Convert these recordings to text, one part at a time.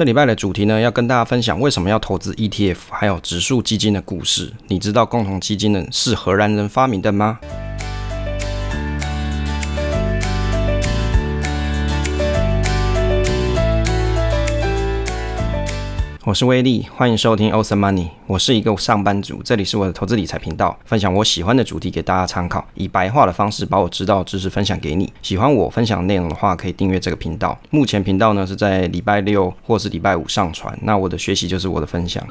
这礼拜的主题呢，要跟大家分享为什么要投资 ETF，还有指数基金的故事。你知道共同基金呢是荷兰人发明的吗？我是威利，欢迎收听 Awesome Money。我是一个上班族，这里是我的投资理财频道，分享我喜欢的主题给大家参考，以白话的方式把我知道的知识分享给你。喜欢我分享内容的话，可以订阅这个频道。目前频道呢是在礼拜六或是礼拜五上传。那我的学习就是我的分享。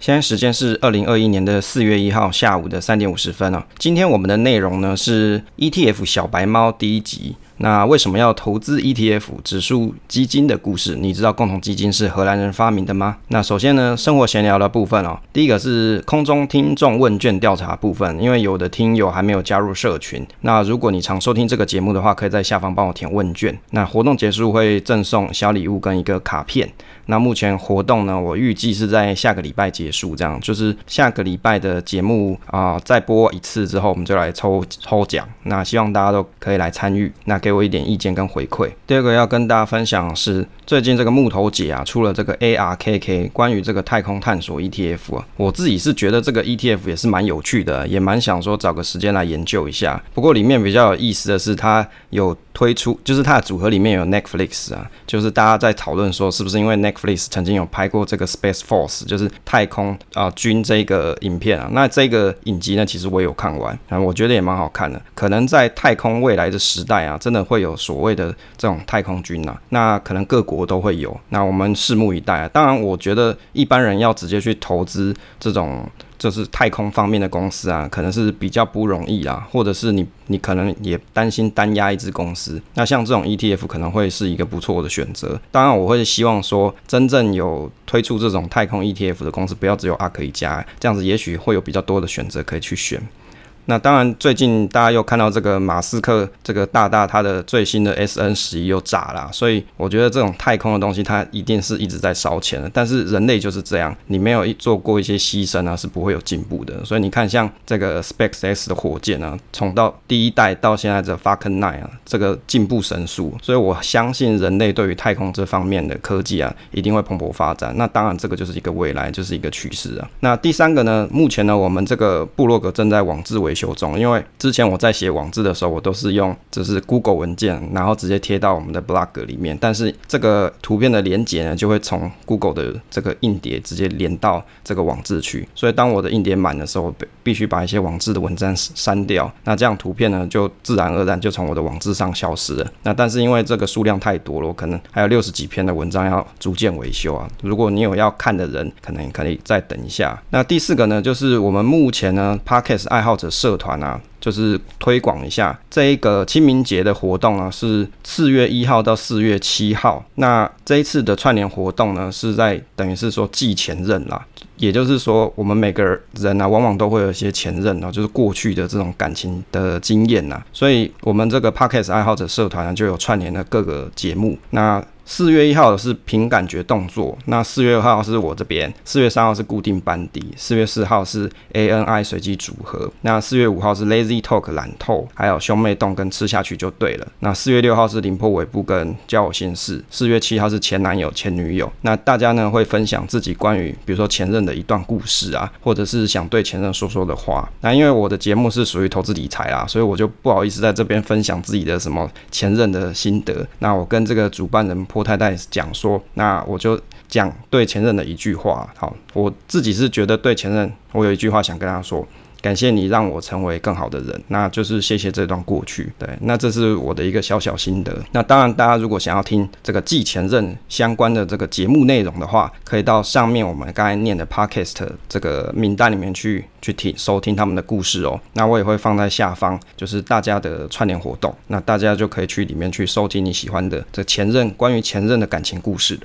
现在时间是二零二一年的四月一号下午的三点五十分哦。今天我们的内容呢是 ETF 小白猫第一集。那为什么要投资 ETF 指数基金的故事？你知道共同基金是荷兰人发明的吗？那首先呢，生活闲聊的部分哦，第一个是空中听众问卷调查部分，因为有的听友还没有加入社群。那如果你常收听这个节目的话，可以在下方帮我填问卷。那活动结束会赠送小礼物跟一个卡片。那目前活动呢，我预计是在下个礼拜结束，这样就是下个礼拜的节目啊、再播一次之后，我们就来抽抽奖。那希望大家都可以来参与。那给我一点意见跟回馈。第二个要跟大家分享是，最近这个木头姐啊出了这个 ARKK 关于这个太空探索 ETF 啊，我自己是觉得这个 ETF 也是蛮有趣的，也蛮想说找个时间来研究一下。不过里面比较有意思的是，它有推出，就是它的组合里面有 Netflix 啊，就是大家在讨论说是不是因为 Netflix 曾经有拍过这个 Space Force，就是太空啊军这个影片啊。那这个影集呢，其实我有看完，啊，我觉得也蛮好看的。可能在太空未来的时代啊，真的会有所谓的这种太空军啊，那可能各国都会有。那我们拭目以待啊。当然，我觉得一般人要直接去投资这种就是太空方面的公司啊，可能是比较不容易啦。或者是你你可能也担心单压一支公司。那像这种 ETF 可能会是一个不错的选择。当然，我会希望说真正有推出这种太空 ETF 的公司，不要只有阿克一家，这样子也许会有比较多的选择可以去选。那当然，最近大家又看到这个马斯克这个大大他的最新的 SN 十一又炸了，所以我觉得这种太空的东西，它一定是一直在烧钱的。但是人类就是这样，你没有做过一些牺牲啊，是不会有进步的。所以你看，像这个 SpaceX 的火箭啊，从到第一代到现在这 Falcon 9啊，这个进步神速。所以我相信人类对于太空这方面的科技啊，一定会蓬勃发展。那当然，这个就是一个未来，就是一个趋势啊。那第三个呢，目前呢，我们这个部落格正在网志维修中，因为之前我在写网志的时候，我都是用就是 Google 文件，然后直接贴到我们的 blog 里面。但是这个图片的连接呢，就会从 Google 的这个硬碟直接连到这个网志去。所以当我的硬碟满的时候，必必须把一些网志的文章删掉。那这样图片呢，就自然而然就从我的网志上消失了。那但是因为这个数量太多了，我可能还有六十几篇的文章要逐渐维修啊。如果你有要看的人，可能可以再等一下。那第四个呢，就是我们目前呢 Podcast 爱好者社社团啊。就是推广一下这一个清明节的活动呢，是四月一号到四月七号。那这一次的串联活动呢，是在等于是说祭前任啦，也就是说我们每个人啊，往往都会有一些前任啊，就是过去的这种感情的经验呐。所以我们这个 Podcast 爱好者社团呢，就有串联的各个节目。那四月一号是凭感觉动作，那四月二号是我这边，四月三号是固定班底，四月四号是 ANI 随机组合，那四月五号是 Lazy Talk 懒透，还有兄妹丼跟吃下去就对了。那四月六号是凌波尾部跟交友心事，四月七号是前男友前女友。那大家呢会分享自己关于比如说前任的一段故事啊，或者是想对前任说说的话。那因为我的节目是属于投资理财啦，所以我就不好意思在这边分享自己的什么前任的心得。那我跟这个主办人。我太太讲说，那我就讲对前任的一句话。好，我自己是觉得对前任，我有一句话想跟他说。感谢你让我成为更好的人，那就是谢谢这段过去。对，那这是我的一个小小心得。那当然，大家如果想要听这个祭前任相关的这个节目内容的话，可以到上面我们刚才念的 Podcast 这个名单里面去去听收听他们的故事哦。那我也会放在下方，就是大家的串联活动，那大家就可以去里面去收听你喜欢的这前任关于前任的感情故事。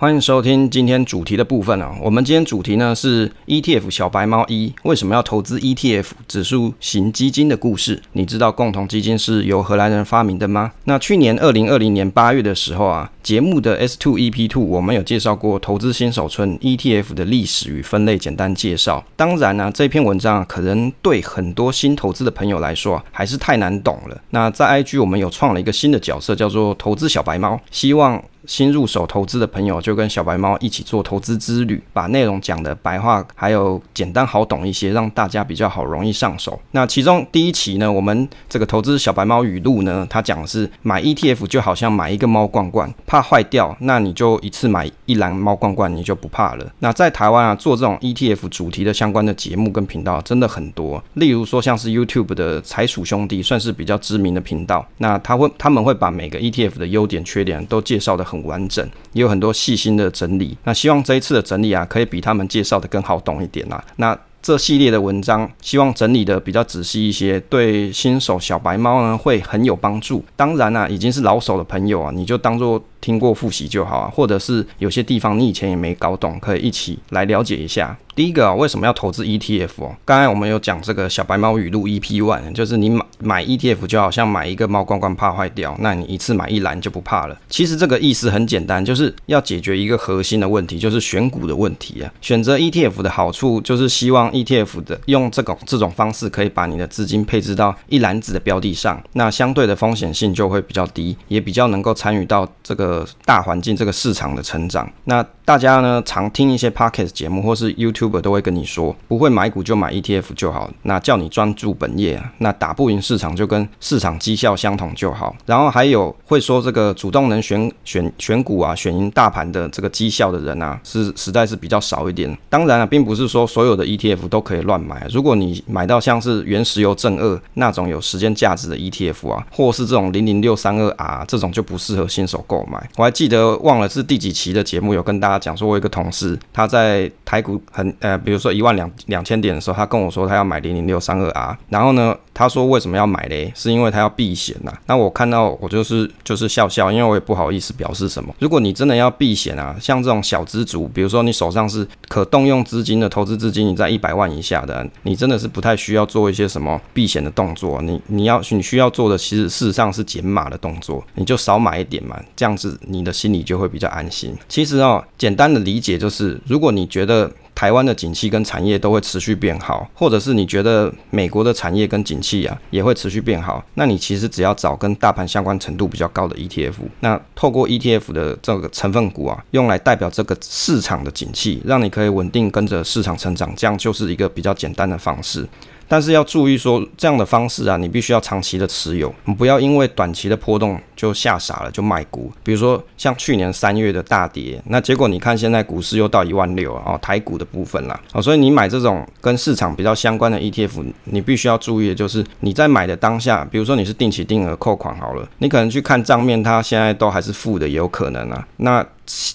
欢迎收听今天主题的部分啊。我们今天主题呢是 ETF 小白猫一为什么要投资 ETF 指数型基金的故事。你知道共同基金是由荷兰人发明的吗？那去年二零二零年八月的时候啊，节目的 S Two EP Two 我们有介绍过投资新手村 ETF 的历史与分类简单介绍。当然呢、这篇文章啊，可能对很多新投资的朋友来说啊，还是太难懂了。那在 IG 我们有创了一个新的角色，叫做投资小白猫，希望。新入手投资的朋友就跟小白猫一起做投资之旅，把内容讲的白话还有简单好懂一些，让大家比较好容易上手。那其中第一期呢，我们这个投资小白猫语录呢，它讲的是买 ETF 就好像买一个猫罐罐，怕坏掉，那你就一次买一篮猫罐罐，你就不怕了。那在台湾啊，做这种 ETF 主题的相关的节目跟频道真的很多，例如说像是 YouTube 的财鼠兄弟，算是比较知名的频道。那他会他们会把每个 ETF 的优点缺点都介绍的很完整，也有很多细新的整理。那希望这一次的整理啊，可以比他们介绍的更好懂一点啦。那这系列的文章，希望整理的比较仔细一些，对新手小白猫呢会很有帮助。当然啊，已经是老手的朋友啊，你就当做听过复习就好啊。或者是有些地方你以前也没搞懂，可以一起来了解一下。第一个啊，为什么要投资 ETF 哦？刚才我们有讲这个小白猫语录 EP One，就是你买买 ETF 就好像买一个猫罐罐，怕坏掉，那你一次买一篮就不怕了。其实这个意思很简单，就是要解决一个核心的问题，就是选股的问题啊。选择 ETF 的好处就是希望 ETF 的用这种这种方式可以把你的资金配置到一篮子的标的上，那相对的风险性就会比较低，也比较能够参与到这个大环境这个市场的成长。那大家呢常听一些 Pocket 节目或是 YouTube。都会跟你说，不会买股就买 ETF 就好，那叫你专注本业，那打不赢市场就跟市场绩效相同就好。然后还有会说这个主动能选选选股啊，选赢大盘的这个绩效的人啊，是实在是比较少一点。当然啊，并不是说所有的 ETF 都可以乱买。如果你买到像是原石油正二那种有时间价值的 ETF 啊，或是这种零零六三二 R 这种就不适合新手购买。我还记得忘了是第几期的节目有跟大家讲说，我有一个同事他在台股很。呃，比如说一万两两千点的时候，他跟我说他要买零零六三二 R，然后呢，他说为什么要买嘞？是因为他要避险呐。那我看到我就是就是笑笑，因为我也不好意思表示什么。如果你真的要避险啊，像这种小资族，比如说你手上是可动用资金的投资资金，你在一百万以下的，你真的是不太需要做一些什么避险的动作。你你要你需要做的，其实事实上是减码的动作，你就少买一点嘛，这样子你的心里就会比较安心。其实哦，简单的理解就是，如果你觉得台湾的景气跟产业都会持续变好，或者是你觉得美国的产业跟景气啊也会持续变好，那你其实只要找跟大盘相关程度比较高的 ETF，那透过 ETF 的这个成分股啊，用来代表这个市场的景气，让你可以稳定跟着市场成长，这样就是一个比较简单的方式。但是要注意说，这样的方式啊，你必须要长期的持有，你不要因为短期的波动就吓傻了就卖股。比如说像去年三月的大跌，那结果你看现在股市又到一万六啊，台股的部分啦，哦，所以你买这种跟市场比较相关的 ETF，你必须要注意的就是你在买的当下，比如说你是定期定额扣款好了，你可能去看账面，它现在都还是负的，也有可能啊，那。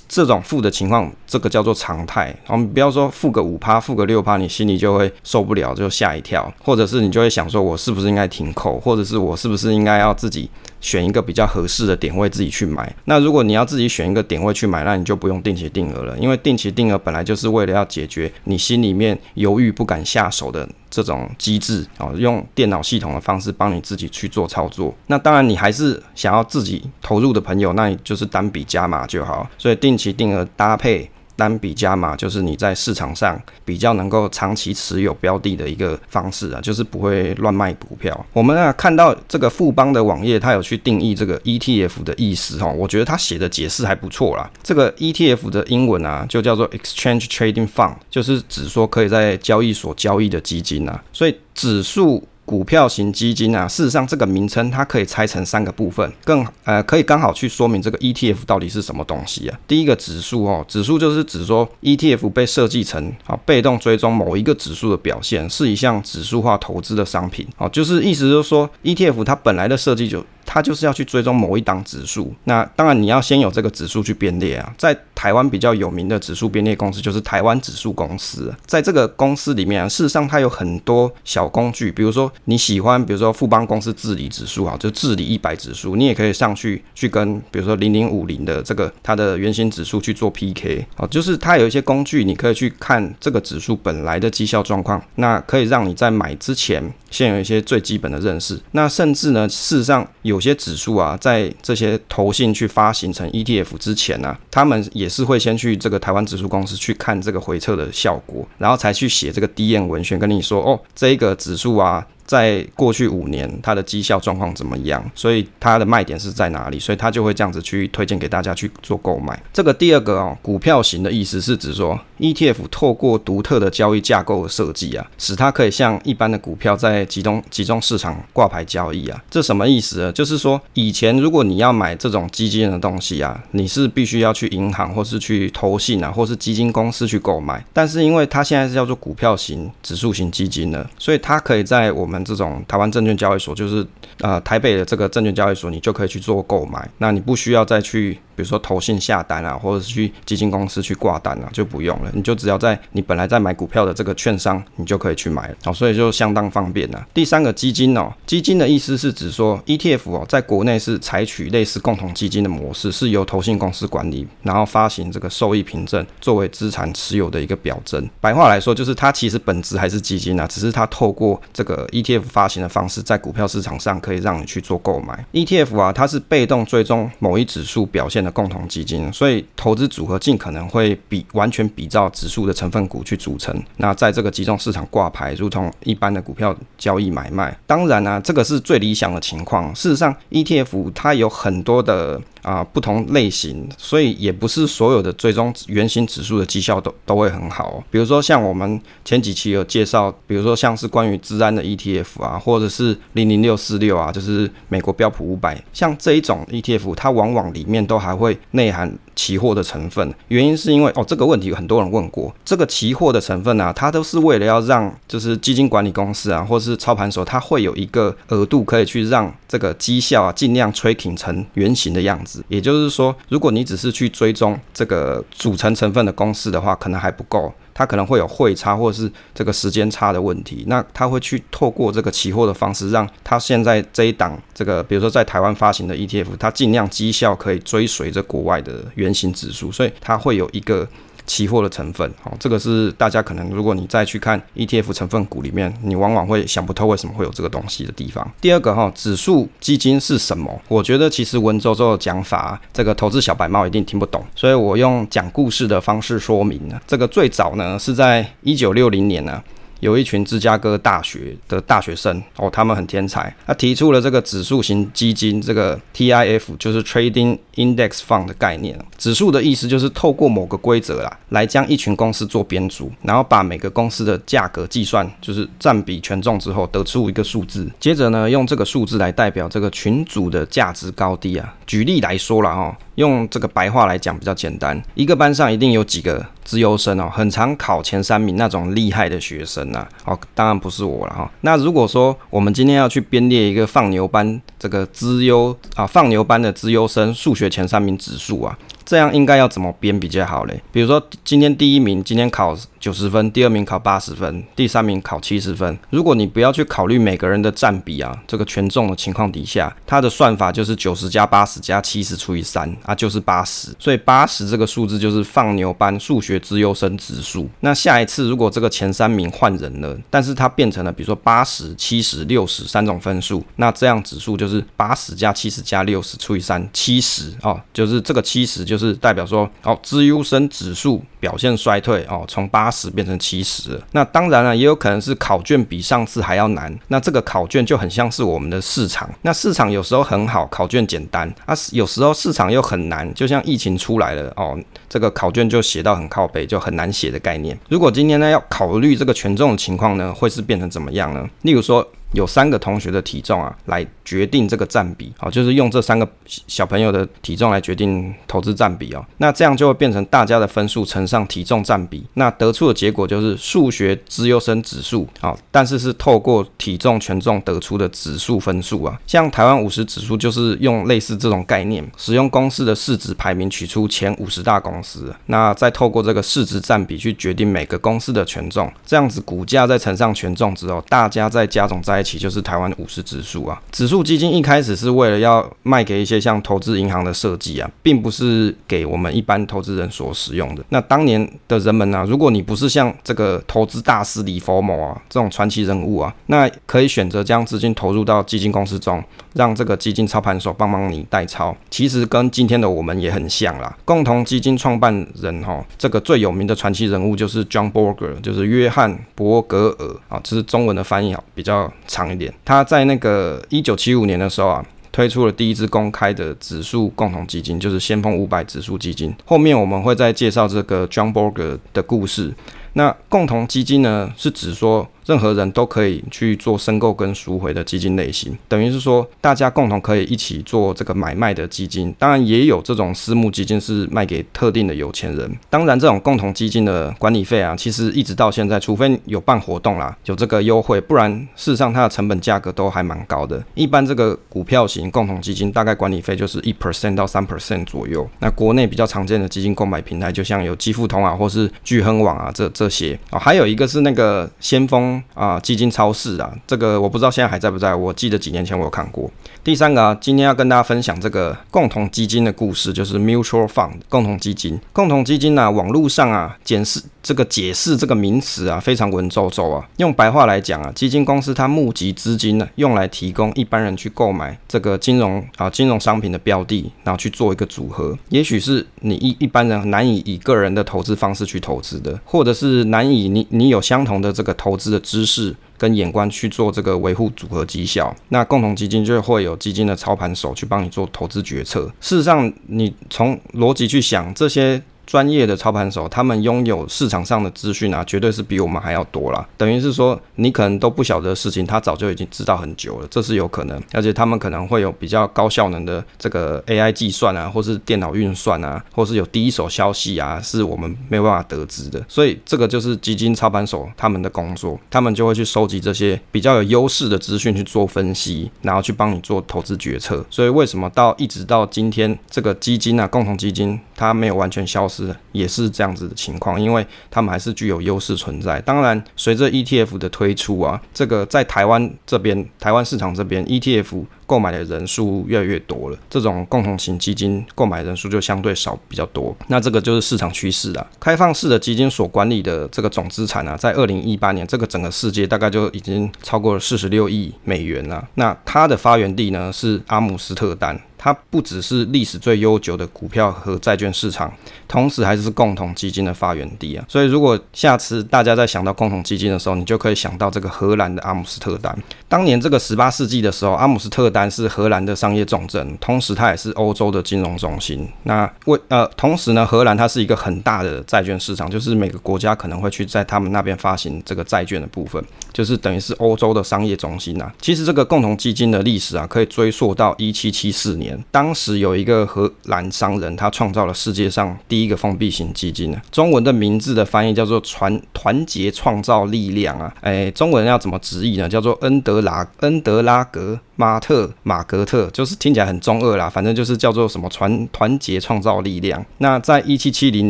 这种负的情况，这个叫做常态。我们不要说负个五趴、负个六趴，你心里就会受不了，就吓一跳，或者是你就会想说，我是不是应该停扣，或者是我是不是应该要自己选一个比较合适的点位自己去买？那如果你要自己选一个点位去买，那你就不用定期定额了，因为定期定额本来就是为了要解决你心里面犹豫不敢下手的。这种机制啊，用电脑系统的方式帮你自己去做操作。那当然，你还是想要自己投入的朋友，那你就是单笔加码就好。所以定期定额搭配。单笔加码就是你在市场上比较能够长期持有标的的一个方式啊，就是不会乱卖股票。我们啊看到这个富邦的网页，它有去定义这个 ETF 的意思哈，我觉得它写的解释还不错啦。这个 ETF 的英文啊就叫做 Exchange Trading Fund，就是指说可以在交易所交易的基金啊，所以指数。股票型基金啊，事实上这个名称它可以拆成三个部分，更呃可以刚好去说明这个 ETF 到底是什么东西啊。第一个指数哦，指数就是指说 ETF 被设计成啊被动追踪某一个指数的表现，是一项指数化投资的商品哦，就是意思就是说 ETF 它本来的设计就。它就是要去追踪某一档指数。那当然你要先有这个指数去编列啊。在台湾比较有名的指数编列公司就是台湾指数公司。在这个公司里面啊，事实上它有很多小工具，比如说你喜欢，比如说富邦公司治理指数啊，就治理一百指数，你也可以上去去跟比如说零零五零的这个它的原型指数去做 PK 啊，就是它有一些工具，你可以去看这个指数本来的绩效状况，那可以让你在买之前先有一些最基本的认识。那甚至呢，事实上有有些指数啊，在这些投信去发行成 ETF 之前呢、他们也是会先去这个台湾指数公司去看这个回撤的效果，然后才去写这个 DM 文宣跟你说哦，这个指数啊。在过去五年，它的绩效状况怎么样？所以它的卖点是在哪里？所以它就会这样子去推荐给大家去做购买。这个第二个哦，股票型的意思是指说，ETF 透过独特的交易架构设计啊，使它可以像一般的股票在集中集中市场挂牌交易啊。这什么意思呢？就是说，以前如果你要买这种基金的东西啊，你是必须要去银行或是去投信啊，或是基金公司去购买。但是因为它现在是叫做股票型指数型基金呢，所以它可以在我们们这种台湾证券交易所，就是呃台北的这个证券交易所，你就可以去做购买。那你不需要再去。比如说投信下单啊，或者是去基金公司去挂单啊，就不用了。你就只要在你本来在买股票的这个券商，你就可以去买了。哦，所以就相当方便了。第三个基金哦，基金的意思是指说 ETF 哦，在国内是采取类似共同基金的模式，是由投信公司管理，然后发行这个受益凭证作为资产持有的一个表征。白话来说，就是它其实本质还是基金啊，只是它透过这个 ETF 发行的方式，在股票市场上可以让你去做购买。ETF 啊，它是被动追踪某一指数表现的共同基金，所以投资组合尽可能会比完全比照指数的成分股去组成。那在这个集中市场挂牌，如同一般的股票交易买卖。当然呢、啊，这个是最理想的情况。事实上，ETF 它有很多的。啊，不同类型，所以也不是所有的追踪原型指数的绩效都都会很好。比如说像我们前几期有介绍，比如说像是关于资安的 ETF f 啊，或者是零零六四六啊，就是美国标普五百，像这一种 ETF，它往往里面都还会内含。期货的成分，原因是因为哦，这个问题有很多人问过。这个期货的成分啊，它都是为了要让就是基金管理公司啊，或是操盘手，它会有一个额度可以去让这个绩效啊，尽量 tracking 成圆形的样子。也就是说，如果你只是去追踪这个组成成分的公式的话，可能还不够。它可能会有汇差或者是这个时间差的问题，那它会去透过这个期货的方式，让它现在这一档这个，比如说在台湾发行的 ETF，它尽量绩效可以追随着国外的原型指数，所以它会有一个。期货的成分，好，这个是大家可能，如果你再去看 ETF 成分股里面，你往往会想不透为什么会有这个东西的地方。第二个哈，指数基金是什么？我觉得其实文绉绉的讲法，这个投资小白猫一定听不懂，所以我用讲故事的方式说明呢。这个最早呢是在一九六零年呢。有一群芝加哥大学的大学生哦，他们很天才，他提出了这个指数型基金，这个 TIF 就是 Trading Index Fund 的概念。指数的意思就是透过某个规则啦，来将一群公司做编组，然后把每个公司的价格计算，就是占比权重之后得出一个数字，接着呢，用这个数字来代表这个群组的价值高低啊。举例来说了哈，用这个白话来讲比较简单，一个班上一定有几个。资优生哦，很常考前三名那种厉害的学生呐，哦，当然不是我了哈。那如果说我们今天要去编列一个放牛班这个资优啊，放牛班的资优生数学前三名指数啊。这样应该要怎么编比较好嘞？比如说今天第一名今天考九十分，第二名考八十分，第三名考七十分。如果你不要去考虑每个人的占比啊，这个权重的情况底下，它的算法就是九十加八十加七十除以三啊，就是八十。所以八十这个数字就是放牛班数学之优生指数。那下一次如果这个前三名换人了，但是它变成了比如说八十、七十、六十三种分数，那这样指数就是八十加七十加六十除以三，七十哦，就是这个七十就是。是代表说，哦，资优生指数表现衰退哦，从八十变成七十。那当然了，也有可能是考卷比上次还要难。那这个考卷就很像是我们的市场。那市场有时候很好，考卷简单啊；有时候市场又很难，就像疫情出来了哦，这个考卷就写到很靠北，就很难写的概念。如果今天呢要考虑这个权重的情况呢，会是变成怎么样呢？例如说。有三个同学的体重啊来决定这个占比，好，就是用这三个小朋友的体重来决定投资占比哦。那这样就会变成大家的分数乘上体重占比，那得出的结果就是数学资优生指数，啊，但是是透过体重权重得出的指数分数啊。像台湾五十指数就是用类似这种概念，使用公司的市值排名取出前五十大公司，那再透过这个市值占比去决定每个公司的权重，这样子股价再乘上权重之后，大家再加总在一起就是台湾五十指数啊。指数基金一开始是为了要卖给一些像投资银行的设计啊，并不是给我们一般投资人所使用的。那当年的人们、啊，如果你不是像这个投资大师李佛某啊这种传奇人物啊，那可以选择将资金投入到基金公司中，让这个基金操盘手帮忙你代操。其实跟今天的我们也很像啦。共同基金创办人哈，这个最有名的传奇人物就是 John Bogle，就是约翰伯格尔啊，这是中文的翻译啊，比较长一点。他在那个一九七五年的时候啊。推出了第一支公开的指数共同基金，就是先锋五百指数基金。后面我们会再介绍这个 John Bogle 的故事。那共同基金呢，是指说，任何人都可以去做申购跟赎回的基金类型，等于是说大家共同可以一起做这个买卖的基金。当然也有这种私募基金是卖给特定的有钱人。当然这种共同基金的管理费啊，其实一直到现在，除非有办活动啦，有这个优惠，不然事实上它的成本价格都还蛮高的。一般这个股票型共同基金大概管理费就是一 percent 到三 percent 左右。那国内比较常见的基金购买平台，就像有基富通啊，或是巨亨网啊，这这些啊，还有一个是那个先锋。啊，基金超市啊，这个我不知道现在还在不在，我记得几年前我有看过。第三个啊，今天要跟大家分享这个共同基金的故事，就是 mutual fund 共同基金。共同基金呢、网络上啊，检视这个解释这个名词啊，非常文绉绉啊。用白话来讲啊，基金公司它募集资金呢，用来提供一般人去购买这个金融啊金融商品的标的，然后去做一个组合。也许是你一一般人难以以个人的投资方式去投资的，或者是难以你你有相同的这个投资的知识。跟眼光去做这个维护组合绩效，那共同基金就会有基金的操盘手去帮你做投资决策。事实上，你从逻辑去想这些。专业的操盘手，他们拥有市场上的资讯啊，绝对是比我们还要多啦。等于是说，你可能都不晓得的事情，他早就已经知道很久了，这是有可能。而且他们可能会有比较高效能的这个 AI 计算啊，或是电脑运算啊，或是有第一手消息啊，是我们没有办法得知的。所以这个就是基金操盘手他们的工作，他们就会去收集这些比较有优势的资讯去做分析，然后去帮你做投资决策。所以为什么到一直到今天，这个基金啊，共同基金它没有完全消失？也是这样子的情况，因为他们还是具有优势存在。当然，随着 ETF 的推出啊，这个在台湾这边，台湾市场这边 ETF 购买的人数越来越多了，这种共同型基金购买人数就相对少比较多。那这个就是市场趋势啊。开放式的基金所管理的这个总资产啊，在二零一八年，这个整个世界大概就已经超过了四十六亿美元了。那它的发源地呢，是阿姆斯特丹。它不只是历史最悠久的股票和债券市场，同时还是共同基金的发源地啊。所以，如果下次大家在想到共同基金的时候，你就可以想到这个荷兰的阿姆斯特丹。当年这个十八世纪的时候，阿姆斯特丹是荷兰的商业重镇，同时它也是欧洲的金融中心。那为呃，同时呢，荷兰它是一个很大的债券市场，就是每个国家可能会去在他们那边发行这个债券的部分，就是等于是欧洲的商业中心呐、啊。其实这个共同基金的历史啊，可以追溯到一七七四年。当时有一个荷兰商人，他创造了世界上第一个封闭型基金呢。中文的名字的翻译叫做“团团结创造力量”啊，哎，中文要怎么直译呢？叫做恩德拉恩德拉格。马特马格特就是听起来很中二啦，反正就是叫做什么团团结创造力量。那在一七七零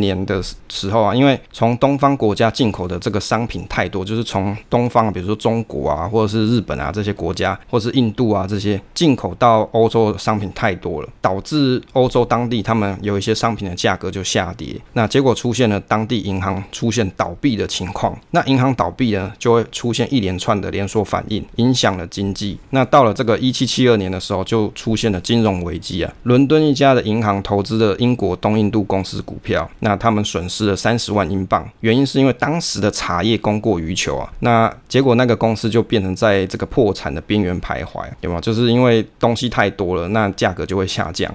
年的时候啊，因为从东方国家进口的这个商品太多，就是从东方，比如说中国啊，或者是日本啊这些国家，或是印度啊这些进口到欧洲的商品太多了，导致欧洲当地他们有一些商品的价格就下跌。那结果出现了当地银行出现倒闭的情况。那银行倒闭呢，就会出现一连串的连锁反应，影响了经济。那到了这个。一七七二年的时候，就出现了金融危机啊！伦敦一家的银行投资了英国东印度公司股票，那他们损失了三十万英镑，原因是因为当时的茶叶供过于求啊。那结果那个公司就变成在这个破产的边缘徘徊，有没有？就是因为东西太多了，那价格就会下降。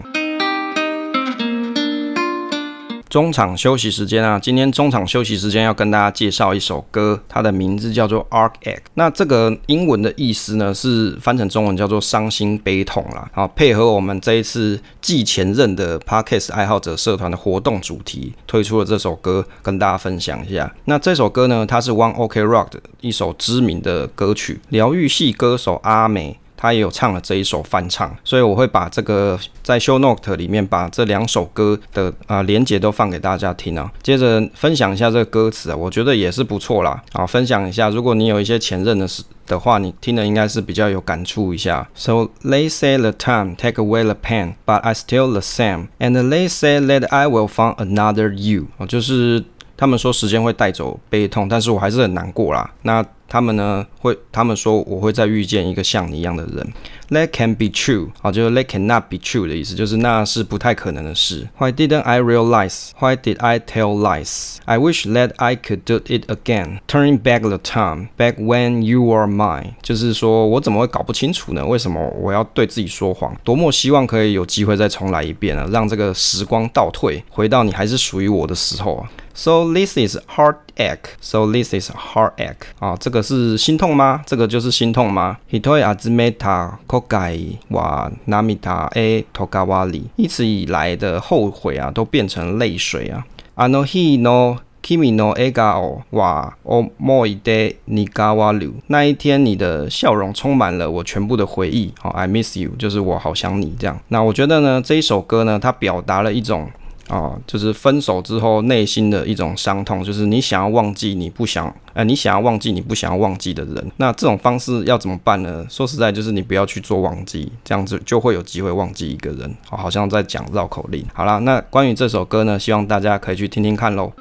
中场休息时间啊，今天中场休息时间要跟大家介绍一首歌，它的名字叫做《Arc Ache》。那这个英文的意思呢，是翻成中文叫做“伤心悲痛”啦。好，配合我们这一次继前任的 Parkes 爱好者社团的活动主题，推出了这首歌，跟大家分享一下。那这首歌呢，它是 One OK Rock 的一首知名的歌曲，疗愈系歌手阿美。他也有唱了这一首翻唱，所以我会把这个在 show note 里面把这两首歌的啊连接都放给大家听啊。接着分享一下这个歌词啊，我觉得也是不错啦。啊，分享一下，如果你有一些前任的事的话，你听的应该是比较有感触一下。So they say the time take away the pain, but I still the same. And they say that I will find another you。哦，就是他们说时间会带走悲痛，但是我还是很难过啦。那他们呢会，他们说我会再遇见一个像你一样的人。That can be true，啊，就是 That cannot be true 的意思，就是那是不太可能的事。Why didn't I realize? Why did I tell lies? I wish that I could do it again, turning back the time, back when you were mine。就是说我怎么会搞不清楚呢？为什么我要对自己说谎？多么希望可以有机会再重来一遍啊，让这个时光倒退，回到你还是属于我的时候啊。So this is heartache. So this is heartache. 啊，这个是心痛吗？这个就是心痛吗？Hitoi azumeta kokai wa namita e tokawari。一直以来的后悔啊，都变成泪水啊。Ano hi no kimi no egao wa omoi de nigawaru。那一天你的笑容充满了我全部的回忆。好，I miss you，就是我好想你这样。那我觉得呢，这一首歌呢，它表达了一种。啊，就是分手之后内心的一种伤痛，就是你想要忘记你不想，呃，你想要忘记你不想要忘记的人。那这种方式要怎么办呢？说实在，就是你不要去做忘记，这样子就会有机会忘记一个人。好像在讲绕口令。好啦，那关于这首歌呢，希望大家可以去听听看喽。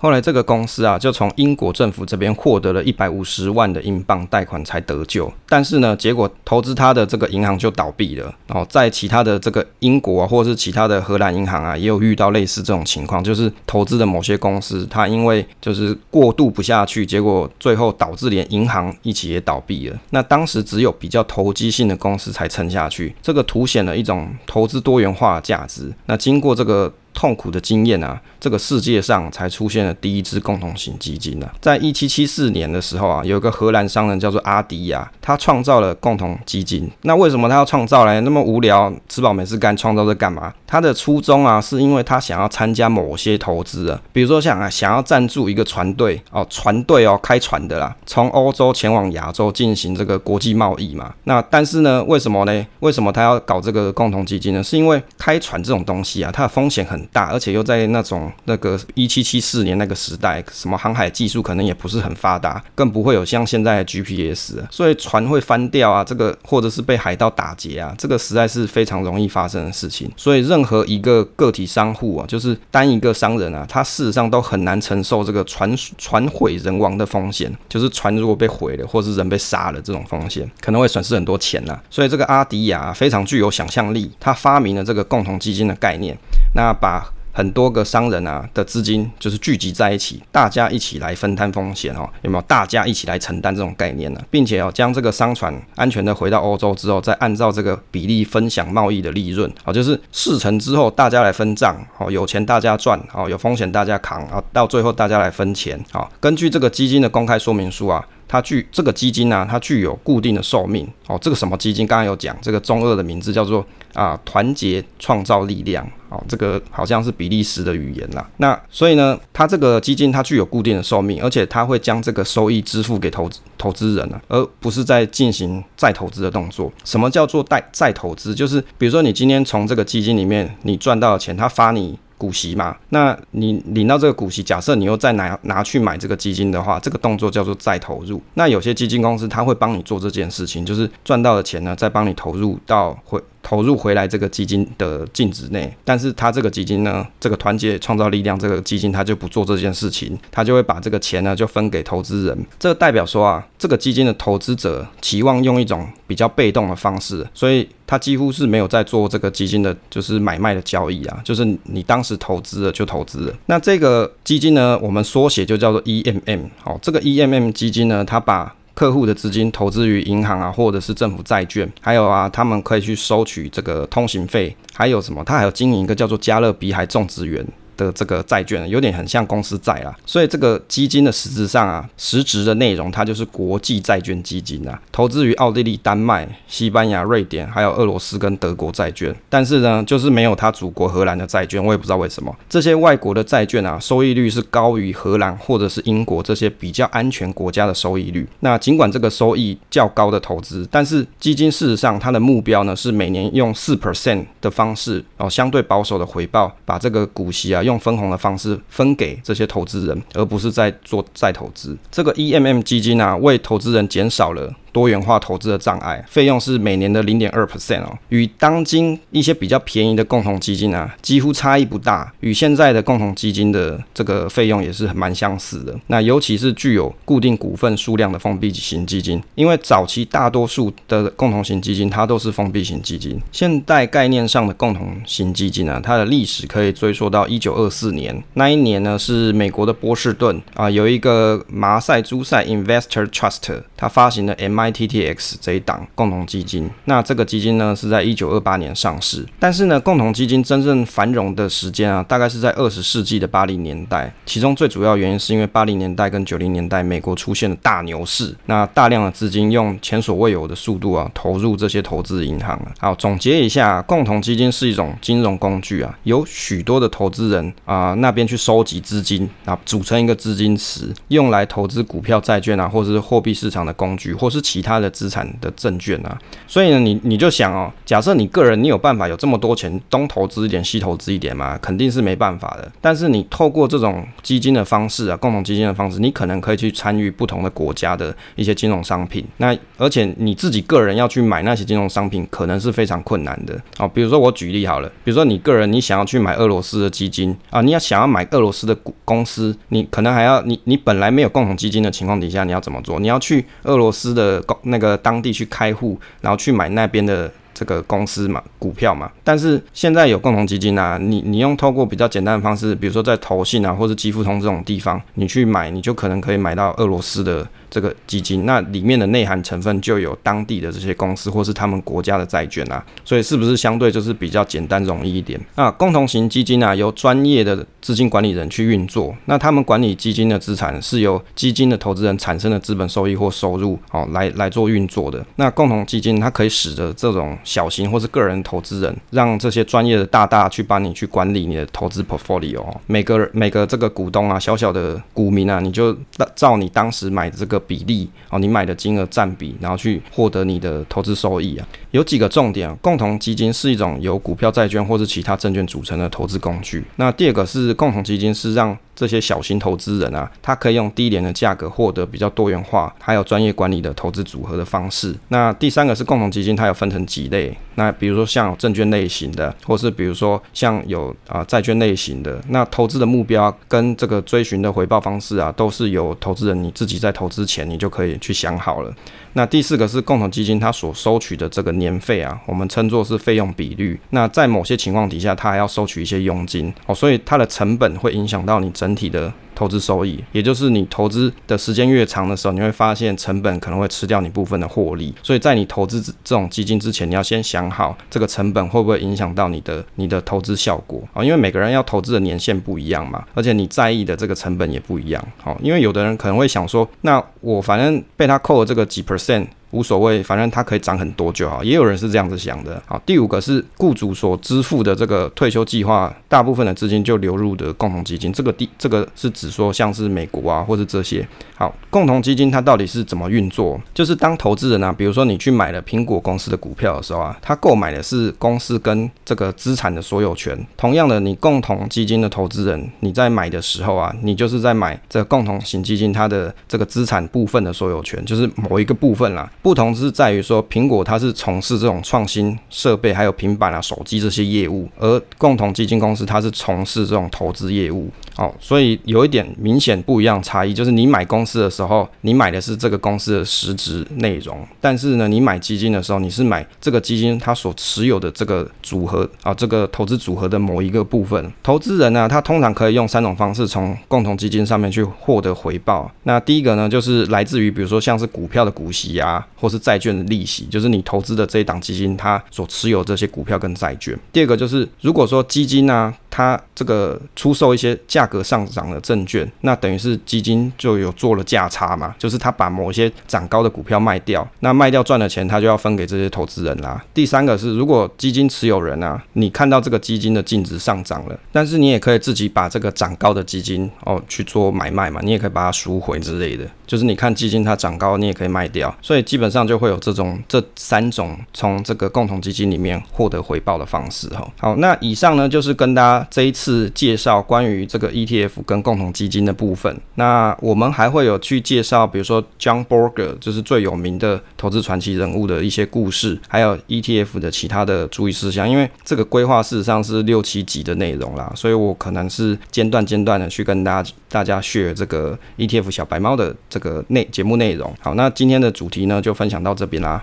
后来这个公司啊，就从英国政府这边获得了一百五十万的英镑贷款才得救。但是呢，结果投资他的这个银行就倒闭了。然后在其他的这个英国啊，或者是其他的荷兰银行啊，也有遇到类似这种情况，就是投资的某些公司，它因为就是过渡不下去，结果最后导致连银行一起也倒闭了。那当时只有比较投机性的公司才撑下去，这个凸显了一种投资多元化的价值。那经过这个。痛苦的经验啊，这个世界上才出现了第一支共同型基金呢。在一七七四年的时候啊，有一个荷兰商人叫做阿迪亚，他创造了共同基金。那为什么他要创造呢？那么无聊，吃饱没事干，创造这干嘛？他的初衷啊，是因为他想要参加某些投资啊，比如说像啊，想要赞助一个船队哦，船队哦，开船的啦，从欧洲前往亚洲进行这个国际贸易嘛。那但是呢，为什么呢？为什么他要搞这个共同基金呢？是因为开船这种东西啊，它的风险很大，而且又在那种那个一七七四年那个时代，什么航海技术可能也不是很发达，更不会有像现在的 GPS，所以船会翻掉啊，这个或者是被海盗打劫啊，这个实在是非常容易发生的事情。所以任何一个个体商户啊，就是单一个商人啊，他事实上都很难承受这个船船毁人亡的风险，就是船如果被毁了，或是人被杀了这种风险，可能会损失很多钱呐、啊。所以这个阿迪亚非常具有想象力，他发明了这个共同基金的概念，那把。很多个商人啊的资金就是聚集在一起，大家一起来分摊风险哦，有没有？大家一起来承担这种概念呢？并且哦，将这个商船安全的回到欧洲之后，再按照这个比例分享贸易的利润，好，就是事成之后大家来分账，好，有钱大家赚，好，有风险大家扛，啊，到最后大家来分钱，好，根据这个基金的公开说明书啊。它具这个基金呢、它具有固定的寿命哦。这个什么基金？刚刚有讲，这个中二的名字叫做啊团结创造力量哦。这个好像是比利时的语言啦。那所以呢，它这个基金它具有固定的寿命，而且它会将这个收益支付给投资投资人啊，而不是在进行再投资的动作。什么叫做再再投资？就是比如说你今天从这个基金里面你赚到的钱，它发你。股息嘛，那你领到这个股息，假设你又再拿拿去买这个基金的话，这个动作叫做再投入。那有些基金公司它会帮你做这件事情，就是赚到的钱呢，再帮你投入到会。投入回来这个基金的净值内，但是他这个基金呢，这个团结创造力量这个基金，他就不做这件事情，他就会把这个钱呢就分给投资人。这代表说啊，这个基金的投资者期望用一种比较被动的方式，所以他几乎是没有在做这个基金的，就是买卖的交易啊，就是你当时投资了就投资了。那这个基金呢，我们缩写就叫做 EMM。好，这个 EMM 基金呢，它把客户的资金投资于银行啊，或者是政府债券，还有啊，他们可以去收取这个通行费，还有什么？他还有经营一个叫做加勒比海种植园。的这个债券有点很像公司债啦，所以这个基金的实质上啊，实质的内容它就是国际债券基金啊，投资于奥地利、丹麦、西班牙、瑞典，还有俄罗斯跟德国债券。但是呢，就是没有他祖国荷兰的债券，我也不知道为什么。这些外国的债券啊，收益率是高于荷兰或者是英国这些比较安全国家的收益率。那尽管这个收益较高的投资，但是基金事实上它的目标呢是每年用四 percent 的方式哦，相对保守的回报，把这个股息啊。用分红的方式分给这些投资人，而不是在做再投资。这个 EMM 基金啊，为投资人减少了。多元化投资的障碍，费用是每年的零点二 percent 哦，与当今一些比较便宜的共同基金啊，几乎差异不大。与现在的共同基金的这个费用也是蛮相似的。那尤其是具有固定股份数量的封闭型基金，因为早期大多数的共同型基金它都是封闭型基金。现代概念上的共同型基金啊，它的历史可以追溯到一九二四年，那一年呢是美国的波士顿啊，有一个马赛诸塞 Investor Trust，它发行的 M。MITTX 这一档共同基金，那这个基金呢是在一九二八年上市，但是呢，共同基金真正繁荣的时间啊，大概是在二十世纪的八零年代。其中最主要原因是因为八零年代跟九零年代美国出现了大牛市，那大量的资金用前所未有的速度啊投入这些投资银行啊。好，总结一下，共同基金是一种金融工具啊，有许多的投资人啊那边去收集资金啊，组成一个资金池，用来投资股票、债券啊，或者是货币市场的工具，或是其他的资产的证券啊，所以呢，你你就想哦，假设你个人你有办法有这么多钱，东投资一点，西投资一点嘛，肯定是没办法的。但是你透过这种基金的方式啊，共同基金的方式，你可能可以去参与不同的国家的一些金融商品。那而且你自己个人要去买那些金融商品，可能是非常困难的哦。比如说我举例好了，比如说你个人你想要去买俄罗斯的基金啊，你要想要买俄罗斯的股公司，你可能还要你你本来没有共同基金的情况底下，你要怎么做？你要去俄罗斯的。那个当地去开户，然后去买那边的这个公司嘛，股票嘛。但是现在有共同基金啊，你你用透过比较简单的方式，比如说在投信啊，或者基富通这种地方，你去买，你就可能可以买到俄罗斯的。这个基金，那里面的内涵成分就有当地的这些公司或是他们国家的债券啊，所以是不是相对就是比较简单容易一点？那共同型基金啊，由专业的资金管理人去运作，那他们管理基金的资产是由基金的投资人产生的资本收益或收入哦来来做运作的。那共同基金它可以使得这种小型或是个人投资人，让这些专业的大大去帮你去管理你的投资 portfolio，每个每个这个股东啊，小小的股民啊，你就照你当时买这个。比例哦，你买的金额占比，然后去获得你的投资收益啊，有几个重点。共同基金是一种由股票、债券或是其他证券组成的投资工具。那第二个是共同基金是让这些小型投资人啊，他可以用低廉的价格获得比较多元化还有专业管理的投资组合的方式。那第三个是共同基金，它有分成几类。那比如说像证券类型的，或是比如说像有啊债券类型的，那投资的目标跟这个追寻的回报方式啊，都是由投资人你自己在投资前你就可以去想好了。那第四个是共同基金它所收取的这个年费啊，我们称作是费用比率。那在某些情况底下，它还要收取一些佣金哦，所以它的成本会影响到你整整体的。投资收益，也就是你投资的时间越长的时候，你会发现成本可能会吃掉你部分的获利。所以在你投资这种基金之前，你要先想好这个成本会不会影响到你的你的投资效果啊？因为每个人要投资的年限不一样嘛，而且你在意的这个成本也不一样。好，因为有的人可能会想说，那我反正被他扣了这个几 percent。无所谓，反正它可以涨很多就好。也有人是这样子想的。好，第五个是雇主所支付的这个退休计划，大部分的资金就流入的共同基金。这个第这个是指说像是美国啊，或是这些。好，共同基金它到底是怎么运作？就是当投资人啊，比如说你去买了苹果公司的股票的时候啊，他购买的是公司跟这个资产的所有权。同样的，你共同基金的投资人，你在买的时候啊，你就是在买这共同型基金它的这个资产部分的所有权，就是某一个部分啦。不同是在于说，苹果它是从事这种创新设备，还有平板啊、手机这些业务，而共同基金公司它是从事这种投资业务。哦，所以有一点明显不一样差异，就是你买公司的时候，你买的是这个公司的实质内容，但是呢，你买基金的时候，你是买这个基金它所持有的这个组合啊，这个投资组合的某一个部分。投资人呢，他通常可以用三种方式从共同基金上面去获得回报。那第一个呢，就是来自于比如说像是股票的股息啊，或是债券的利息，就是你投资的这一档基金它所持有这些股票跟债券。第二个就是如果说基金呢、它这个出售一些价格上涨的证券，那等于是基金就有做了价差嘛，就是他把某些涨高的股票卖掉，那卖掉赚的钱他就要分给这些投资人啦。第三个是，如果基金持有人啊，你看到这个基金的净值上涨了，但是你也可以自己把这个涨高的基金哦去做买卖嘛，你也可以把它赎回之类的。就是你看基金它涨高，你也可以卖掉，所以基本上就会有这种这三种从这个共同基金里面获得回报的方式哈。好，那以上呢就是跟大家这一次介绍关于这个 ETF 跟共同基金的部分。那我们还会有去介绍，比如说 John Bogle 就是最有名的投资传奇人物的一些故事，还有 ETF 的其他的注意事项。因为这个规划事实上是六七集的内容啦，所以我可能是间断间断的去跟大家大家 share 这个 ETF 小白猫的。这个内节目内容，好，那今天的主题呢就分享到这边啦。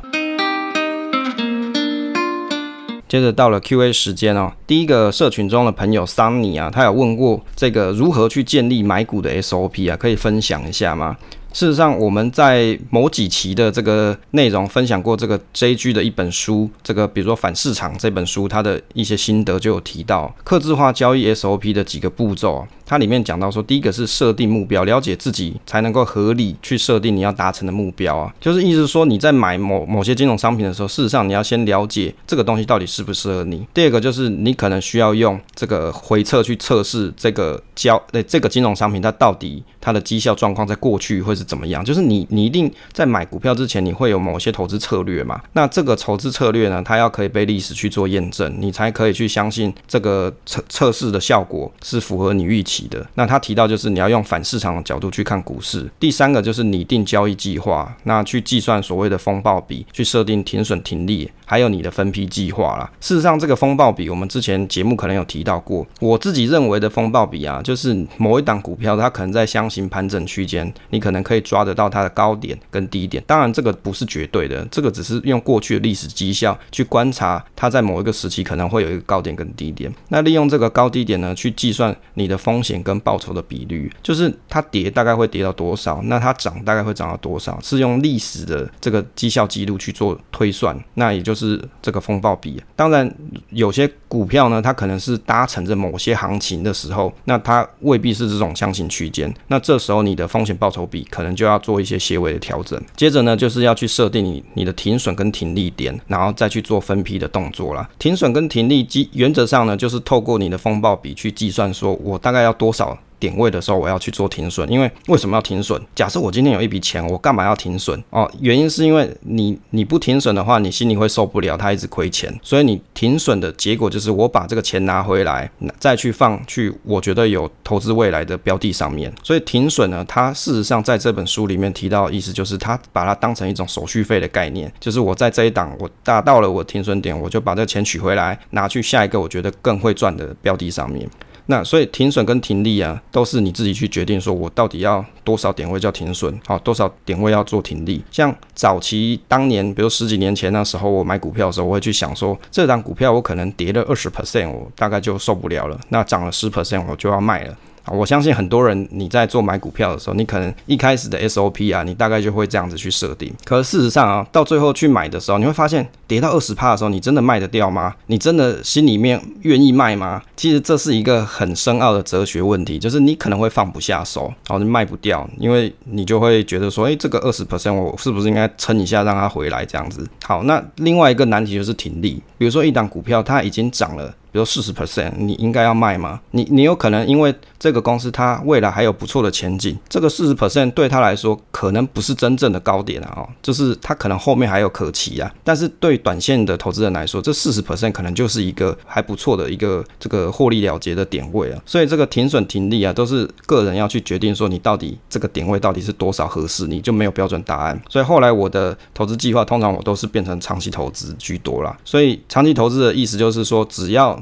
接着到了 Q&A 时间哦，第一个社群中的朋友桑尼啊，他有问过这个如何去建立买股的 SOP 啊，可以分享一下吗？事实上，我们在某几期的这个内容分享过这个 JG 的一本书，这个比如说反市场这本书，它的一些心得就有提到，客制化交易 SOP 的几个步骤。它里面讲到说，第一个是设定目标，了解自己才能够合理去设定你要达成的目标啊，就是意思说你在买某某些金融商品的时候，事实上你要先了解这个东西到底适不适合你。第二个就是你可能需要用这个回测去测试这个交诶这个金融商品它到底它的绩效状况在过去会是怎么样？就是你你一定在买股票之前，你会有某些投资策略嘛？那这个投资策略呢，它要可以被历史去做验证，你才可以去相信这个测测试的效果是符合你预期的。那他提到就是你要用反市场的角度去看股市。第三个就是拟定交易计划，那去计算所谓的风暴比，去设定停损停利。还有你的分批计划啦。事实上，这个风暴比我们之前节目可能有提到过。我自己认为的风暴比啊，就是某一档股票它可能在箱型盘整区间，你可能可以抓得到它的高点跟低点。当然，这个不是绝对的，这个只是用过去的历史绩效去观察它在某一个时期可能会有一个高点跟低点。那利用这个高低点呢，去计算你的风险跟报酬的比率，就是它跌大概会跌到多少，那它涨大概会涨到多少，是用历史的这个绩效记录去做推算。那也就是这个风暴比。当然，有些股票呢，它可能是搭乘着某些行情的时候，那它未必是这种箱型区间。那这时候你的风险报酬比可能就要做一些些微的调整。接着呢，就是要去设定你你的停损跟停利点，然后再去做分批的动作啦。停损跟停利基原则上呢，就是透过你的风暴比去计算，说我大概要多少。点位的时候，我要去做停损，因为为什么要停损？假设我今天有一笔钱，我干嘛要停损？哦，原因是因为你你不停损的话，你心里会受不了，它一直亏钱，所以你停损的结果就是我把这个钱拿回来，再去放去我觉得有投资未来的标的上面。所以停损呢，它事实上在这本书里面提到的意思就是，它把它当成一种手续费的概念，就是我在这一档我达到了我停损点，我就把这个钱取回来，拿去下一个我觉得更会赚的标的上面。那所以停损跟停利啊，都是你自己去决定，说我到底要多少点位叫停损，好，多少点位要做停利。像早期当年，比如十几年前那时候，我买股票的时候，我会去想说，这张股票我可能跌了二十 percent，我大概就受不了了。那涨了十 percent，我就要卖了。啊，我相信很多人你在做买股票的时候，你可能一开始的 SOP 啊，你大概就会这样子去设定。可是事实上啊，到最后去买的时候，你会发现跌到二十趴的时候，你真的卖得掉吗？你真的心里面愿意卖吗？其实这是一个很深奥的哲学问题，就是你可能会放不下手，然后你卖不掉，因为你就会觉得说，诶，这个二十 percent 我是不是应该撑一下，让它回来这样子？好，那另外一个难题就是停利，比如说一档股票它已经涨了。比如四十 percent，你应该要卖吗？你你有可能因为这个公司它未来还有不错的前景，这个四十 percent 对他来说可能不是真正的高点啊，哦，就是它可能后面还有可期啊。但是对短线的投资人来说，这四十 percent 可能就是一个还不错的一个这个获利了结的点位啊。所以这个停损停利啊，都是个人要去决定说你到底这个点位到底是多少合适，你就没有标准答案。所以后来我的投资计划通常我都是变成长期投资居多啦。所以长期投资的意思就是说，只要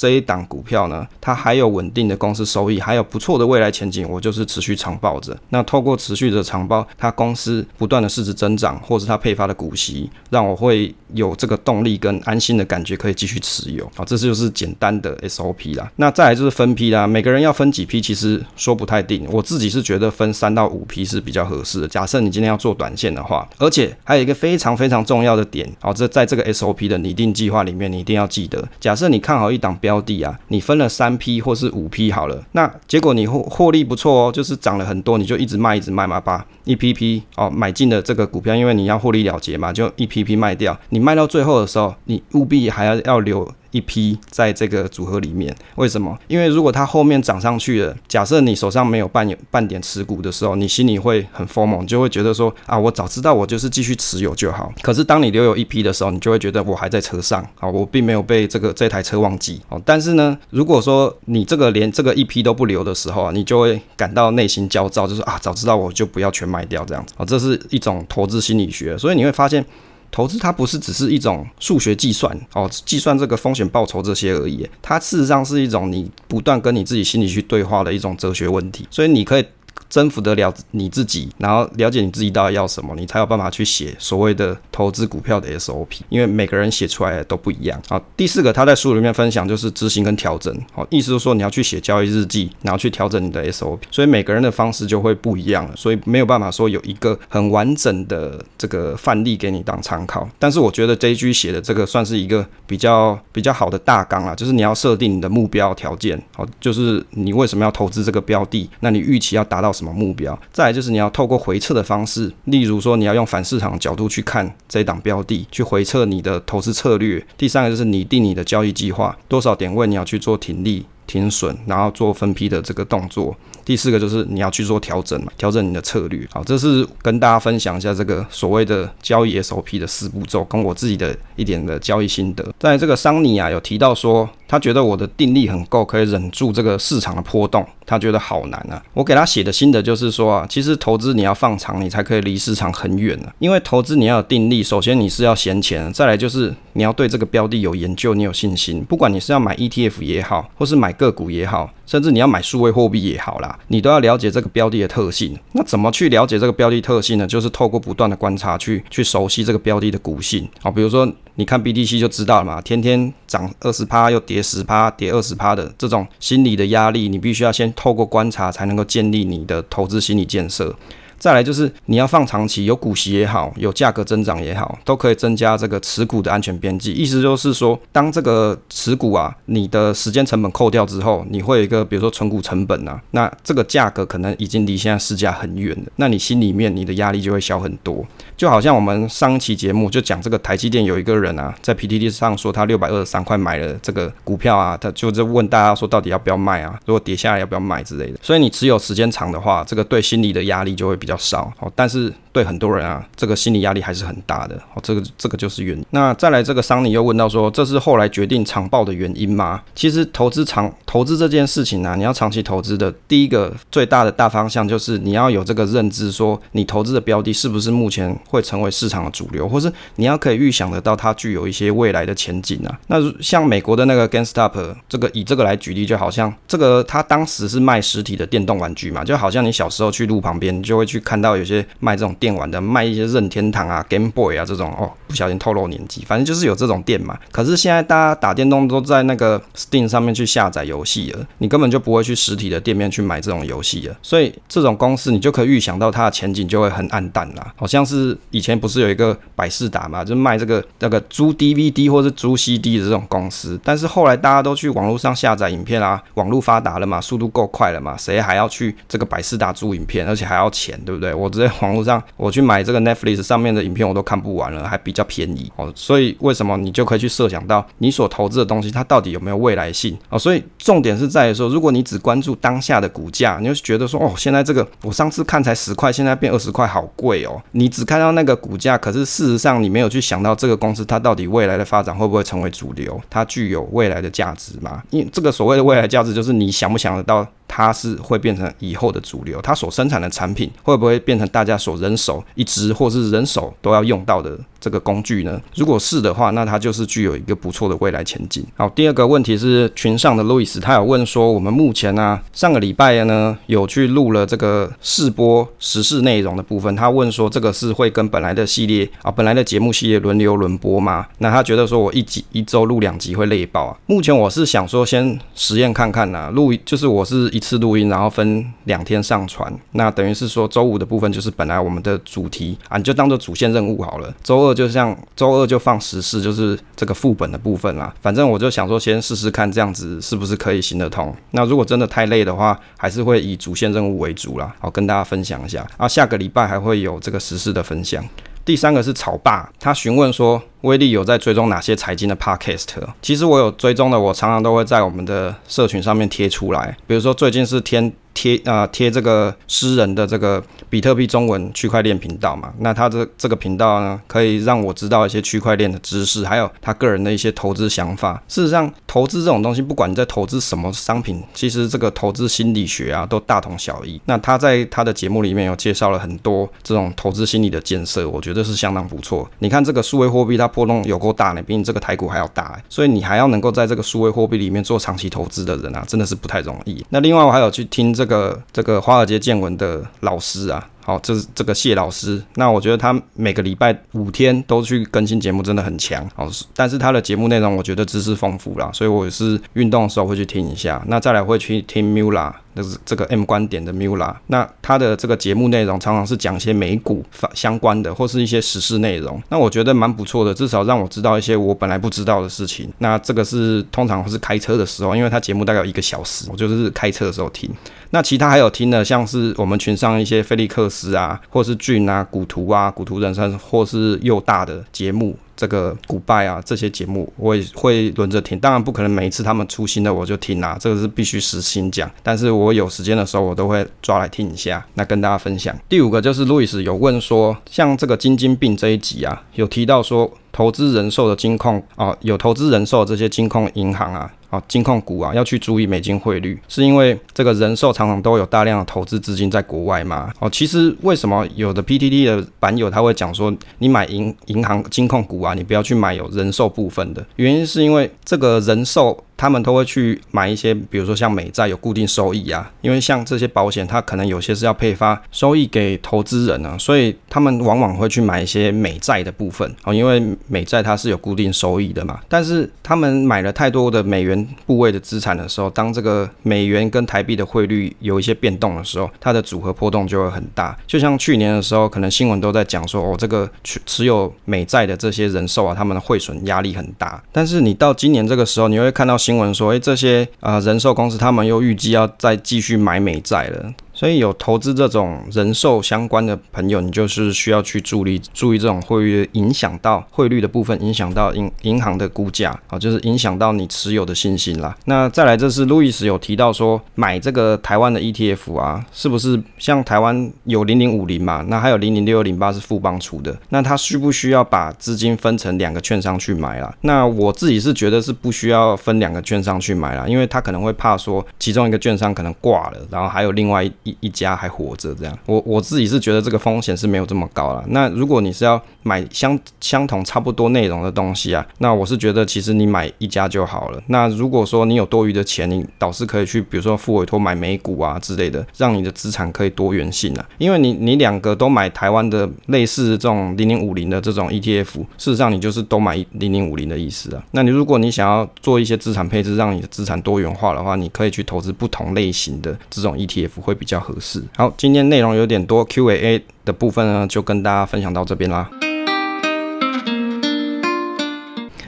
这一档股票呢，它还有稳定的公司收益，还有不错的未来前景，我就是持续长报着。那透过持续的长报，它公司不断的市值增长，或是它配发的股息，让我会有这个动力跟安心的感觉，可以继续持有。好，这就是简单的 SOP 啦。那再来就是分批啦，每个人要分几批，其实说不太定。我自己是觉得分三到五批是比较合适的。假设你今天要做短线的话，而且还有一个非常非常重要的点，好，这在这个 SOP 的拟定计划里面，你一定要记得。假设你看好一档标标的啊，你分了三批或是五批好了，那结果你获获利不错哦，就是涨了很多，你就一直卖一直卖嘛，把一批批哦买进的这个股票，因为你要获利了结嘛，就一批批卖掉。你卖到最后的时候，你务必还要要留。一批在这个组合里面，为什么？因为如果它后面涨上去了，假设你手上没有半有半点持股的时候，你心里会很 FOMO，就会觉得说啊，我早知道我就是继续持有就好。可是当你留有一批的时候，你就会觉得我还在车上啊，我并没有被这个这台车忘记哦。但是呢，如果说你这个连这个一批都不留的时候啊，你就会感到内心焦躁，就是啊，早知道我就不要全卖掉这样子啊，这是一种投资心理学，所以你会发现。投资它不是只是一种数学计算哦，计算这个风险报酬这些而已，它事实上是一种你不断跟你自己心里去对话的一种哲学问题，所以你可以。征服得了你自己，然后了解你自己到底要什么，你才有办法去写所谓的投资股票的 SOP。因为每个人写出来的都不一样。好，第四个他在书里面分享就是执行跟调整。好，意思就是说你要去写交易日记，然后去调整你的 SOP。所以每个人的方式就会不一样了，所以没有办法说有一个很完整的这个范例给你当参考。但是我觉得 JG 写的这个算是一个比较比较好的大纲啊，就是你要设定你的目标条件。好，就是你为什么要投资这个标的？那你预期要达达到什么目标？再来就是你要透过回测的方式，例如说你要用反市场角度去看这一档标的，去回测你的投资策略。第三个就是拟定你的交易计划，多少点位你要去做停利、停损，然后做分批的这个动作。第四个就是你要去做调整嘛，调整你的策略。好，这是跟大家分享一下这个所谓的交易 SOP 的四步骤，跟我自己的一点的交易心得。在这个桑尼啊有提到说，他觉得我的定力很够，可以忍住这个市场的波动。他觉得好难啊。我给他写的心得就是说啊，其实投资你要放长，你才可以离市场很远啊。因为投资你要有定力，首先你是要闲钱，再来就是你要对这个标的有研究，你有信心。不管你是要买 ETF 也好，或是买个股也好。甚至你要买数位货币也好啦，你都要了解这个标的的特性。那怎么去了解这个标的特性呢？就是透过不断的观察去去熟悉这个标的的股性。好，比如说你看 BTC 就知道了嘛，天天涨二十趴又跌十趴，跌二十趴的这种心理的压力，你必须要先透过观察才能够建立你的投资心理建设。再来就是你要放长期，有股息也好，有价格增长也好，都可以增加这个持股的安全边际。意思就是说，当这个持股啊，你的时间成本扣掉之后，你会有一个比如说存股成本啊，那这个价格可能已经离现在市价很远了，那你心里面你的压力就会小很多。就好像我们上期节目就讲这个台积电有一个人啊，在 PTT 上说他六百二十三块买了这个股票啊，他就在问大家说到底要不要卖啊？如果跌下来要不要卖之类的。所以你持有时间长的话，这个对心理的压力就会比较少。好，但是。对很多人啊，这个心理压力还是很大的。哦，这个这个就是原因。那再来，这个桑尼又问到说，这是后来决定长报的原因吗？其实投资长投资这件事情，啊，你要长期投资的第一个最大的大方向就是你要有这个认知，说你投资的标的是不是目前会成为市场的主流，或是你要可以预想得到它具有一些未来的前景啊。那像美国的那个 GameStop，这个以这个来举例，就好像这个他当时是卖实体的电动玩具嘛，就好像你小时候去路旁边，就会去看到有些卖这种。电玩的卖一些任天堂啊、Game Boy 啊这种哦，不小心透露年纪，反正就是有这种店嘛。可是现在大家打电动都在那个 Steam 上面去下载游戏了，你根本就不会去实体的店面去买这种游戏了。所以这种公司你就可以预想到它的前景就会很暗淡啦。好像是以前不是有一个百视达嘛，就卖这个那个租 DVD 或是租 CD 的这种公司，但是后来大家都去网络上下载影片啊，网络发达了嘛，速度够快了嘛，谁还要去这个百视达租影片，而且还要钱，对不对？我直接网络上。我去买这个 Netflix 上面的影片，我都看不完了，还比较便宜哦。所以为什么你就可以去设想到你所投资的东西，它到底有没有未来性哦？所以重点是在于说，如果你只关注当下的股价，你就觉得说哦，现在这个我上次看才十块，现在变二十块，好贵哦。你只看到那个股价，可是事实上你没有去想到这个公司它到底未来的发展会不会成为主流，它具有未来的价值吗？因为这个所谓的未来价值，就是你想不想得到。它是会变成以后的主流，它所生产的产品会不会变成大家所人手一支，或是人手都要用到的这个工具呢？如果是的话，那它就是具有一个不错的未来前景。好，第二个问题是群上的路易斯，他有问说，我们目前呢、啊，上个礼拜呢有去录了这个试播时事内容的部分，他问说这个是会跟本来的系列啊，本来的节目系列轮流轮播吗？那他觉得说我一集一周录两集会累爆啊。目前我是想说先实验看看呐、啊，录就是我是一次录音，然后分两天上传，那等于是说周五的部分就是本来我们的主题啊，你就当做主线任务好了。周二就像周二就放时事，就是这个副本的部分啦。反正我就想说先试试看这样子是不是可以行得通。那如果真的太累的话，还是会以主线任务为主啦。好，跟大家分享一下。啊，下个礼拜还会有这个时事的分享。第三个是草爸，他询问说，威力有在追踪哪些财经的 podcast？其实我有追踪的，我常常都会在我们的社群上面贴出来。比如说最近是天贴啊贴这个诗人的这个比特币中文区块链频道嘛，那他这这个频道呢，可以让我知道一些区块链的知识，还有他个人的一些投资想法。事实上，投资这种东西，不管你在投资什么商品，其实这个投资心理学啊，都大同小异。那他在他的节目里面有介绍了很多这种投资心理的建设，我觉得是相当不错。你看这个数位货币，它波动有够大呢，比你这个台股还要大，所以你还要能够在这个数位货币里面做长期投资的人啊，真的是不太容易。那另外我还有去听这个个这个华尔街见闻的老师啊。好，这是这个谢老师。那我觉得他每个礼拜五天都去更新节目，真的很强。好，但是他的节目内容我觉得知识丰富啦，所以我是运动的时候会去听一下。那再来会去听 Mula，就是这个 M 观点的 Mula。那他的这个节目内容常常是讲一些美股相关的，或是一些时事内容。那我觉得蛮不错的，至少让我知道一些我本来不知道的事情。那这个是通常是开车的时候，因为他节目大概有一个小时，我就是开车的时候听。那其他还有听的，像是我们群上一些菲利克斯啊，或是俊啊、古图啊、古图人生，或是又大的节目，这个古拜啊这些节目，我也会轮着听。当然不可能每一次他们出新的我就听啊，这个是必须实心讲。但是我有时间的时候，我都会抓来听一下，那跟大家分享。第五个就是路易斯有问说，像这个金金病这一集啊，有提到说投资人寿的金控啊，有投资人寿这些金控银行啊。啊，金控股啊，要去注意美金汇率，是因为这个人寿常常都有大量的投资资金在国外嘛。哦，其实为什么有的 PTT 的版友他会讲说，你买银银行金控股啊，你不要去买有人寿部分的，原因是因为这个人寿。他们都会去买一些，比如说像美债有固定收益啊，因为像这些保险，它可能有些是要配发收益给投资人啊，所以他们往往会去买一些美债的部分哦，因为美债它是有固定收益的嘛。但是他们买了太多的美元部位的资产的时候，当这个美元跟台币的汇率有一些变动的时候，它的组合波动就会很大。就像去年的时候，可能新闻都在讲说，哦，这个持持有美债的这些人寿啊，他们的汇损压力很大。但是你到今年这个时候，你会看到。新闻说，诶，这些啊、人寿公司，他们又预计要再继续买美债了。所以有投资这种人寿相关的朋友，你就是需要去注意注意这种汇率影响到汇率的部分，影响到银银行的估价啊，就是影响到你持有的信心啦。那再来，这是路易斯有提到说，买这个台湾的 ETF 啊，是不是像台湾有零零五零嘛？那还有零零六二零八是富邦出的，那他需不需要把资金分成两个券商去买啦？那我自己是觉得是不需要分两个券商去买啦，因为他可能会怕说其中一个券商可能挂了，然后还有另外一。一家还活着，这样，我我自己是觉得这个风险是没有这么高了。那如果你是要买相相同差不多内容的东西啊，那我是觉得其实你买一家就好了。那如果说你有多余的钱，你倒是可以去，比如说付委托买美股啊之类的，让你的资产可以多元性啊。因为你你两个都买台湾的类似这种零零五零的这种 ETF，事实上你就是都买零零五零的意思啊。那你如果你想要做一些资产配置，让你的资产多元化的话，你可以去投资不同类型的这种 ETF 会比较合适。好，今天内容有点多，Q&A 的部分呢，就跟大家分享到这边啦。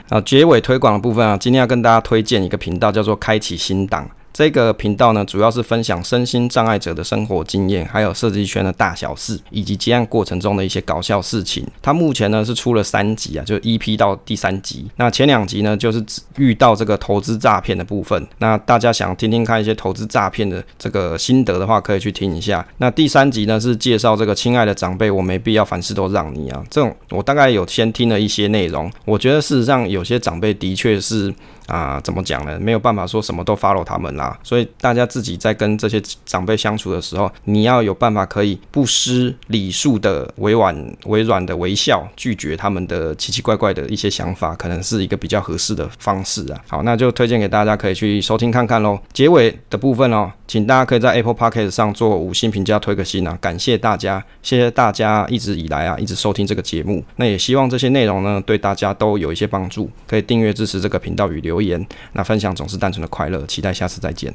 好，结尾推广的部分啊，今天要跟大家推荐一个频道，叫做“开启新档”。这个频道呢，主要是分享身心障碍者的生活经验，还有设计圈的大小事，以及接案过程中的一些搞笑事情。它目前呢是出了三集啊，就 EP 到第三集。那前两集呢，就是遇到这个投资诈骗的部分。那大家想听听看一些投资诈骗的这个心得的话，可以去听一下。那第三集呢是介绍这个亲爱的长辈，我没必要凡事都让你啊。这种我大概有先听了一些内容，我觉得事实上有些长辈的确是。啊，怎么讲呢？没有办法说什么都 follow 他们啦。所以大家自己在跟这些长辈相处的时候，你要有办法可以不失礼数的委婉、委软的微笑，拒绝他们的奇奇怪怪的一些想法，可能是一个比较合适的方式啊。好，那就推荐给大家可以去收听看看喽。结尾的部分哦，请大家可以在 Apple Podcast 上做五星评价，推个心啊，感谢大家，谢谢大家一直以来啊，一直收听这个节目。那也希望这些内容呢，对大家都有一些帮助，可以订阅支持这个频道与留言。那分享总是单纯的快乐，期待下次再见。